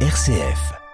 RCF.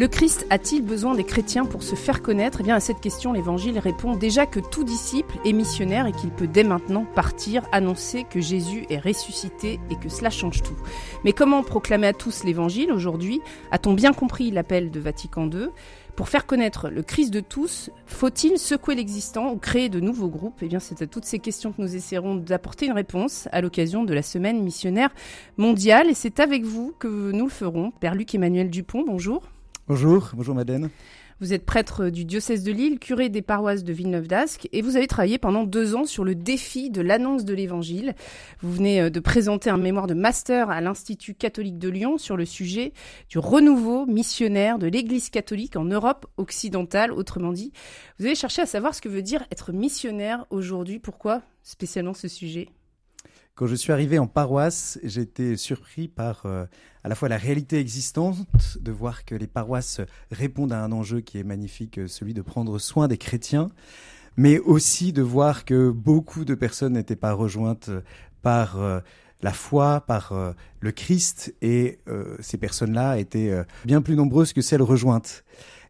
Le Christ a-t-il besoin des chrétiens pour se faire connaître? Eh bien, à cette question, l'Évangile répond déjà que tout disciple est missionnaire et qu'il peut dès maintenant partir annoncer que Jésus est ressuscité et que cela change tout. Mais comment proclamer à tous l'Évangile aujourd'hui? A-t-on bien compris l'appel de Vatican II Pour faire connaître le Christ de tous, faut-il secouer l'existant ou créer de nouveaux groupes? Eh bien, c'est à toutes ces questions que nous essaierons d'apporter une réponse à l'occasion de la semaine missionnaire mondiale. Et c'est avec vous que nous le ferons. Père Luc Emmanuel Dupont, bonjour. Bonjour, bonjour Madeleine. Vous êtes prêtre du diocèse de Lille, curé des paroisses de Villeneuve d'Ascq, et vous avez travaillé pendant deux ans sur le défi de l'annonce de l'Évangile. Vous venez euh, de présenter un mémoire de master à l'Institut catholique de Lyon sur le sujet du renouveau missionnaire de l'Église catholique en Europe occidentale. Autrement dit, vous avez cherché à savoir ce que veut dire être missionnaire aujourd'hui. Pourquoi spécialement ce sujet? Quand je suis arrivé en paroisse, j'étais surpris par euh, à la fois la réalité existante, de voir que les paroisses répondent à un enjeu qui est magnifique, euh, celui de prendre soin des chrétiens, mais aussi de voir que beaucoup de personnes n'étaient pas rejointes par euh, la foi, par le Christ, et ces personnes-là étaient bien plus nombreuses que celles rejointes.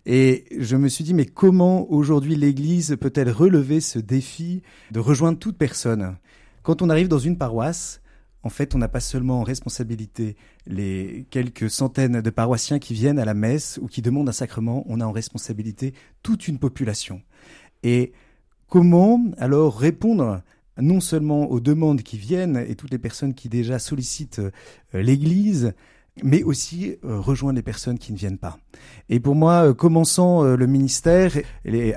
Et je me suis dit, mais comment aujourd'hui l'Église peut-elle relever ce défi de rejoindre toute personne? Quand on arrive dans une paroisse, en fait, on n'a pas seulement en responsabilité les quelques centaines de paroissiens qui viennent à la messe ou qui demandent un sacrement, on a en responsabilité toute une population. Et comment alors répondre non seulement aux demandes qui viennent et toutes les personnes qui déjà sollicitent euh, l'Église, mais aussi euh, rejoindre les personnes qui ne viennent pas. Et pour moi, euh, commençant le ministère,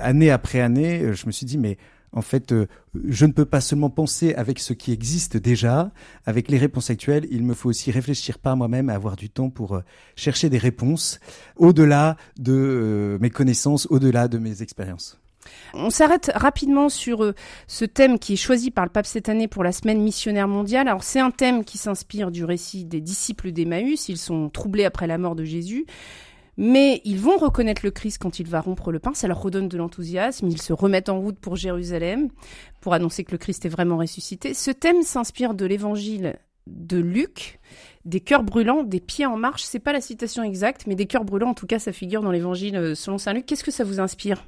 année après année, je me suis dit, mais en fait, euh, je ne peux pas seulement penser avec ce qui existe déjà, avec les réponses actuelles, il me faut aussi réfléchir par moi-même, avoir du temps pour euh, chercher des réponses au-delà de euh, mes connaissances, au-delà de mes expériences. On s'arrête rapidement sur ce thème qui est choisi par le pape cette année pour la semaine missionnaire mondiale. Alors c'est un thème qui s'inspire du récit des disciples d'Emmaüs. Ils sont troublés après la mort de Jésus. Mais ils vont reconnaître le Christ quand il va rompre le pain, ça leur redonne de l'enthousiasme, ils se remettent en route pour Jérusalem, pour annoncer que le Christ est vraiment ressuscité. Ce thème s'inspire de l'évangile de Luc, des cœurs brûlants, des pieds en marche. C'est pas la citation exacte, mais des cœurs brûlants, en tout cas, ça figure dans l'évangile euh, selon saint Luc. Qu'est-ce que ça vous inspire?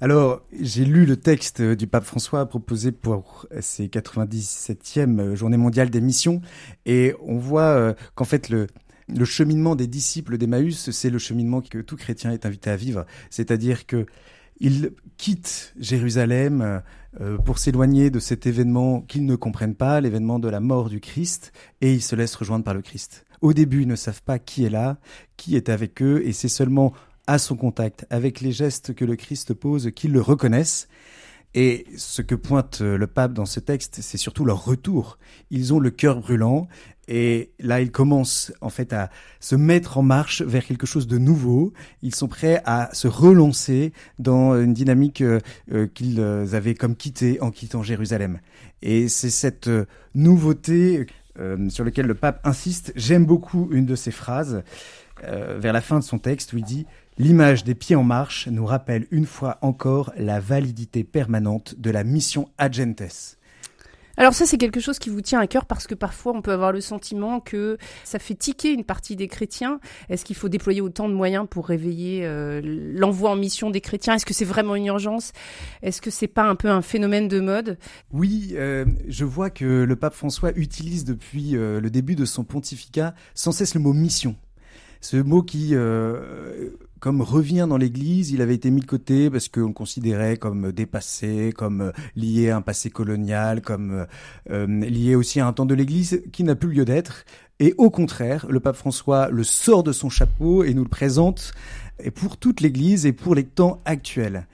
Alors, j'ai lu le texte du pape François proposé pour ses 97e journée mondiale des missions et on voit euh, qu'en fait le, le cheminement des disciples d'Emmaüs, c'est le cheminement que tout chrétien est invité à vivre. C'est-à-dire que ils quittent Jérusalem euh, pour s'éloigner de cet événement qu'ils ne comprennent pas, l'événement de la mort du Christ, et ils se laissent rejoindre par le Christ. Au début, ils ne savent pas qui est là, qui est avec eux, et c'est seulement à son contact, avec les gestes que le Christ pose, qu'ils le reconnaissent. Et ce que pointe le pape dans ce texte, c'est surtout leur retour. Ils ont le cœur brûlant et là, ils commencent en fait à se mettre en marche vers quelque chose de nouveau. Ils sont prêts à se relancer dans une dynamique euh, euh, qu'ils avaient comme quittée en quittant Jérusalem. Et c'est cette euh, nouveauté sur laquelle le pape insiste. J'aime beaucoup une de ses phrases vers la fin de son texte où il dit L'image des pieds en marche nous rappelle une fois encore la validité permanente de la mission Agentes. Alors ça, c'est quelque chose qui vous tient à cœur parce que parfois on peut avoir le sentiment que ça fait tiquer une partie des chrétiens. Est-ce qu'il faut déployer autant de moyens pour réveiller euh, l'envoi en mission des chrétiens? Est-ce que c'est vraiment une urgence? Est-ce que c'est pas un peu un phénomène de mode? Oui, euh, je vois que le pape François utilise depuis euh, le début de son pontificat sans cesse le mot mission. Ce mot qui comme revient dans l'Église, il avait été mis de côté parce qu'on le considérait comme dépassé, comme euh, lié à un passé colonial, comme euh, euh, lié aussi à un temps de l'Église qui n'a plus lieu d'être. Et au contraire, le pape François le sort de son chapeau et nous le présente pour toute l'Église et pour les temps actuels.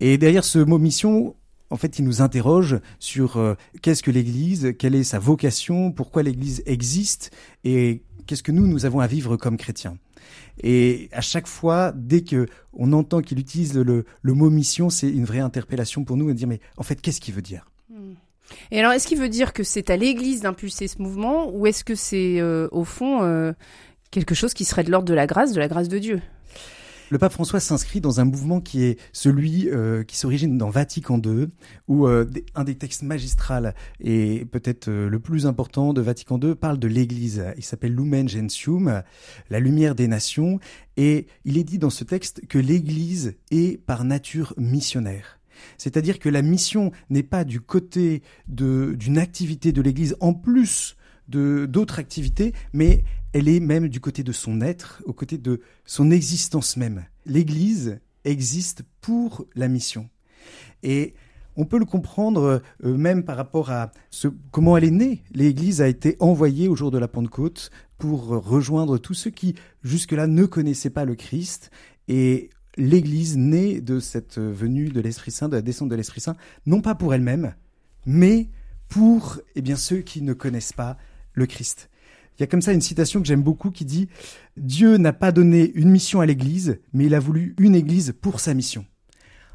Et derrière ce mot mission, en fait, il nous interroge sur qu'est-ce que l'Église, quelle est sa vocation, pourquoi l'Église existe et qu'est-ce que nous, nous avons à vivre comme chrétiens. Et à chaque fois, dès que on entend qu'il utilise le, mot mission, c'est une vraie interpellation pour nous de dire mais en fait qu'est-ce qu'il veut dire? Et alors, est-ce qu'il veut dire que c'est à l'Église d'impulser ce mouvement, ou est-ce que c'est euh, au fond euh, quelque chose qui serait de l'ordre de la grâce, de la grâce de Dieu? Le pape François s'inscrit dans un mouvement qui est celui euh, qui s'origine dans Vatican II, où euh, un des textes magistrales et peut-être euh, le plus important de Vatican II parle de l'Église. Il s'appelle Lumen Gentium, la lumière des nations, et il est dit dans ce texte que l'Église est par nature missionnaire. C'est-à-dire que la mission n'est pas du côté d'une activité de l'Église en plus de d'autres activités, mais elle est même du côté de son être, au côté de son existence même. L'Église existe pour la mission. Et on peut le comprendre euh, même par rapport à ce, comment elle est née. L'Église a été envoyée au jour de la Pentecôte pour rejoindre tous ceux qui jusque-là ne connaissaient pas le Christ. Et l'Église naît de cette venue de l'Esprit Saint, de la descente de l'Esprit Saint, non pas pour elle-même, mais pour eh bien, ceux qui ne connaissent pas le Christ. Il y a comme ça une citation que j'aime beaucoup qui dit Dieu n'a pas donné une mission à l'Église, mais il a voulu une Église pour sa mission.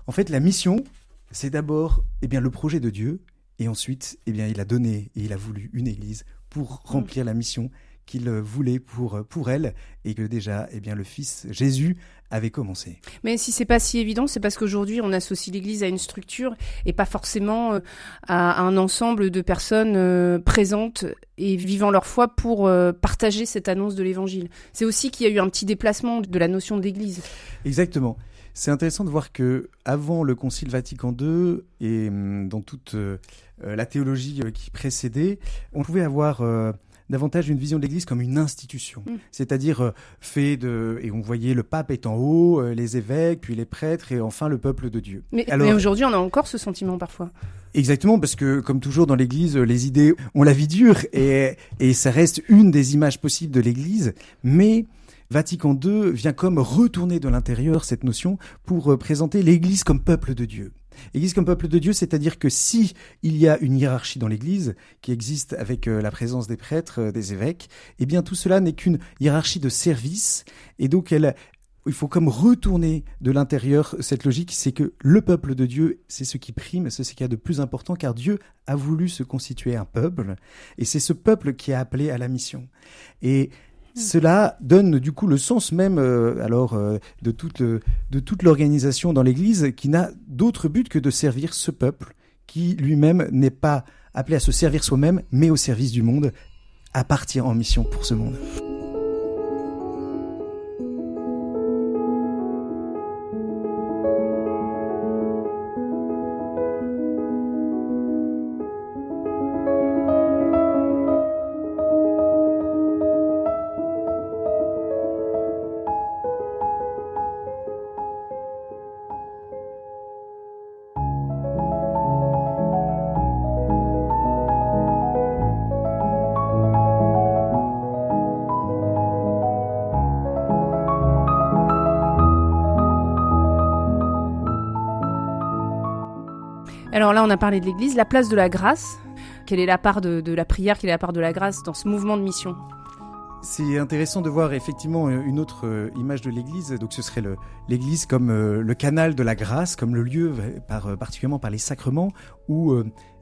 En fait, la mission, c'est d'abord eh bien le projet de Dieu, et ensuite, eh bien, il a donné et il a voulu une Église pour remplir la mission qu'il voulait pour, pour elle et que déjà eh bien, le Fils Jésus avait commencé. Mais si c'est pas si évident, c'est parce qu'aujourd'hui on associe l'Église à une structure et pas forcément euh, à un ensemble de personnes euh, présentes et vivant leur foi pour euh, partager cette annonce de l'Évangile. C'est aussi qu'il y a eu un petit déplacement de la notion de l'Église. Exactement. C'est intéressant de voir que avant le Concile Vatican II et hum, dans toute la théologie qui précédait, on pouvait avoir davantage une vision de l'Église comme une institution, mm. c'est-à-dire euh, fait de et on voyait le pape est en haut, euh, les évêques, puis les prêtres et enfin le peuple de Dieu. Mais, mais aujourd'hui, on a encore ce sentiment parfois. Exactement, parce que comme toujours dans l'Église, les idées ont la vie dure et et ça reste une des images possibles de l'Église, mais Vatican II vient comme retourner de l'intérieur cette notion pour euh, présenter l'Église comme peuple de Dieu. Église comme peuple de Dieu, c'est-à-dire que si il y a une hiérarchie dans l'Église qui existe avec euh, la présence des prêtres, euh, des évêques, eh bien tout cela n'est qu'une hiérarchie de service et donc il faut comme retourner de l'intérieur cette logique, c'est que le peuple de Dieu, c'est ce qui prime, c'est ce qu'il y a de plus important, car Dieu a voulu se constituer un peuple, et c'est ce peuple qui est appelé à la mission. Et cela donne du coup le sens même euh, alors euh, de toute de toute l'organisation dans l'Église qui n'a d'autre but que de servir ce peuple qui lui-même n'est pas appelé à se servir soi-même mais au service du monde à partir en mission pour ce monde. Alors là, on a parlé de l'Église, la place de la grâce. Quelle est la part de, la prière, quelle est la part de la grâce dans ce mouvement de mission? C'est intéressant de voir effectivement une autre euh, image de l'Église. Donc ce serait l'Église comme euh, le canal de la grâce, comme le lieu, euh, particulièrement par les sacrements, où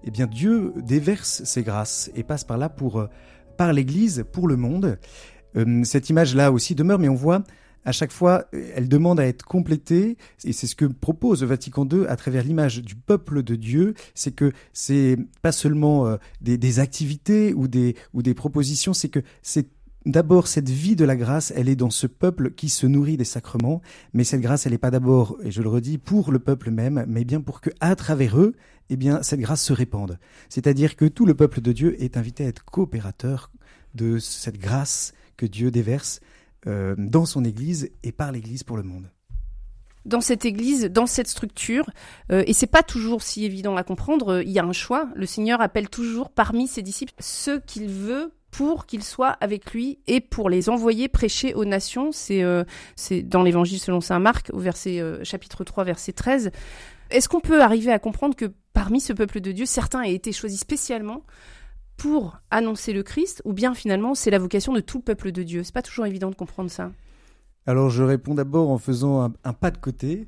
eh bien Dieu déverse ses grâces et passe par là pour par l'Église pour le monde. Cette image-là aussi demeure, mais on voit à chaque fois, elle demande à être complétée, et c'est ce que propose Vatican II à travers l'image du peuple de Dieu, c'est que c'est pas seulement euh, des, activités ou des, ou des propositions, c'est que c'est D'abord, cette vie de la grâce, elle est dans ce peuple qui se nourrit des sacrements, mais cette grâce, elle n'est pas d'abord, et je le redis, pour le peuple même, mais bien pour que, à travers eux, eh bien, cette grâce se répande. C'est-à-dire que tout le peuple de Dieu est invité à être coopérateur de cette grâce que Dieu déverse euh, dans son Église et par l'Église pour le monde dans cette église, dans cette structure, euh, et c'est pas toujours si évident à comprendre. Euh, il y a un choix. Le Seigneur appelle toujours parmi ses disciples ceux qu'il veut pour qu'ils soient avec lui et pour les envoyer prêcher aux nations. C'est dans l'Évangile selon saint Marc, au verset chapitre 3, verset 13. Est-ce qu'on peut arriver à comprendre que parmi ce peuple de Dieu, certains aient été choisis spécialement pour annoncer le Christ, ou bien finalement c'est la vocation de tout le peuple de Dieu? C'est pas toujours évident de comprendre ça. alors je réponds d'abord en faisant un, pas de côté.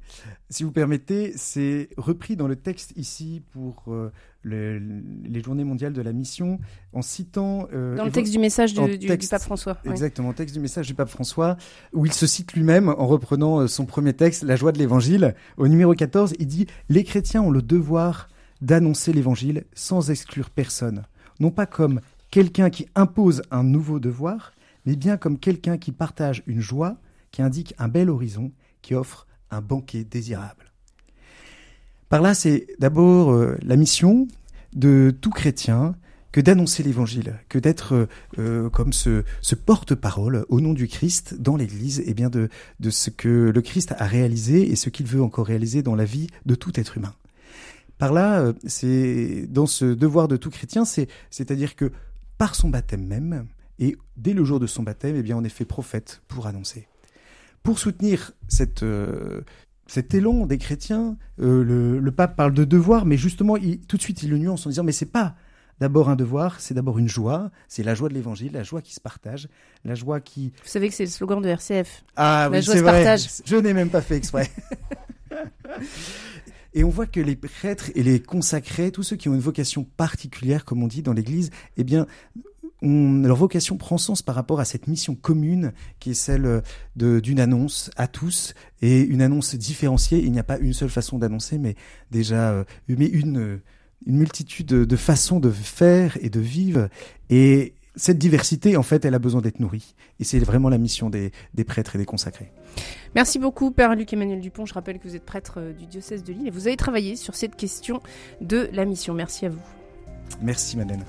Si vous permettez, c'est repris dans le texte ici pour euh, les journées mondiales de la mission, en citant... Euh, dans le texte du message du, pape François. Exactement, texte du message du pape François, où il se cite lui-même en reprenant euh, son premier texte, La joie de l'évangile. Au numéro 14, il dit « Les chrétiens ont le devoir d'annoncer l'évangile sans exclure personne, non pas comme quelqu'un qui impose un nouveau devoir, mais bien comme quelqu'un qui partage une joie qui indique un bel horizon, qui offre un banquet désirable. Par là, c'est d'abord euh, la mission de tout chrétien que d'annoncer l'évangile, que d'être euh, euh, comme ce, porte-parole au nom du Christ dans l'Église, et bien de, de ce que le Christ a réalisé et ce qu'il veut encore réaliser dans la vie de tout être humain. Par là, c'est dans ce devoir de tout chrétien, c'est c'est-à-dire que par son baptême même et dès le jour de son baptême, eh bien on est fait prophète pour annoncer pour soutenir cette, euh, cet élan des chrétiens, euh, le, pape parle de devoir, mais justement, tout de suite, il le nuance en disant, mais c'est pas d'abord un devoir, c'est d'abord une joie, c'est la joie de l'évangile, la joie qui se partage, la joie qui... Vous savez que c'est le slogan de RCF. Ah la oui, joie se partage. Je n'ai même pas fait exprès. Et on voit que les prêtres et les consacrés, tous ceux qui ont une vocation particulière, comme on dit dans l'Église, eh bien, leur vocation prend sens par rapport à cette mission commune qui est celle d'une annonce à tous et une annonce différenciée. Il n'y a pas une seule façon d'annoncer, mais déjà euh, mais une, une multitude de façons de faire et de vivre. Et cette diversité, en fait, elle a besoin d'être nourrie. Et c'est vraiment la mission des, prêtres et des consacrés. Merci beaucoup, Père Luc-Emmanuel Dupont. Je rappelle que vous êtes prêtre euh, du diocèse de Lille et vous avez travaillé sur cette question de la mission. Merci à vous. Merci, Madeleine.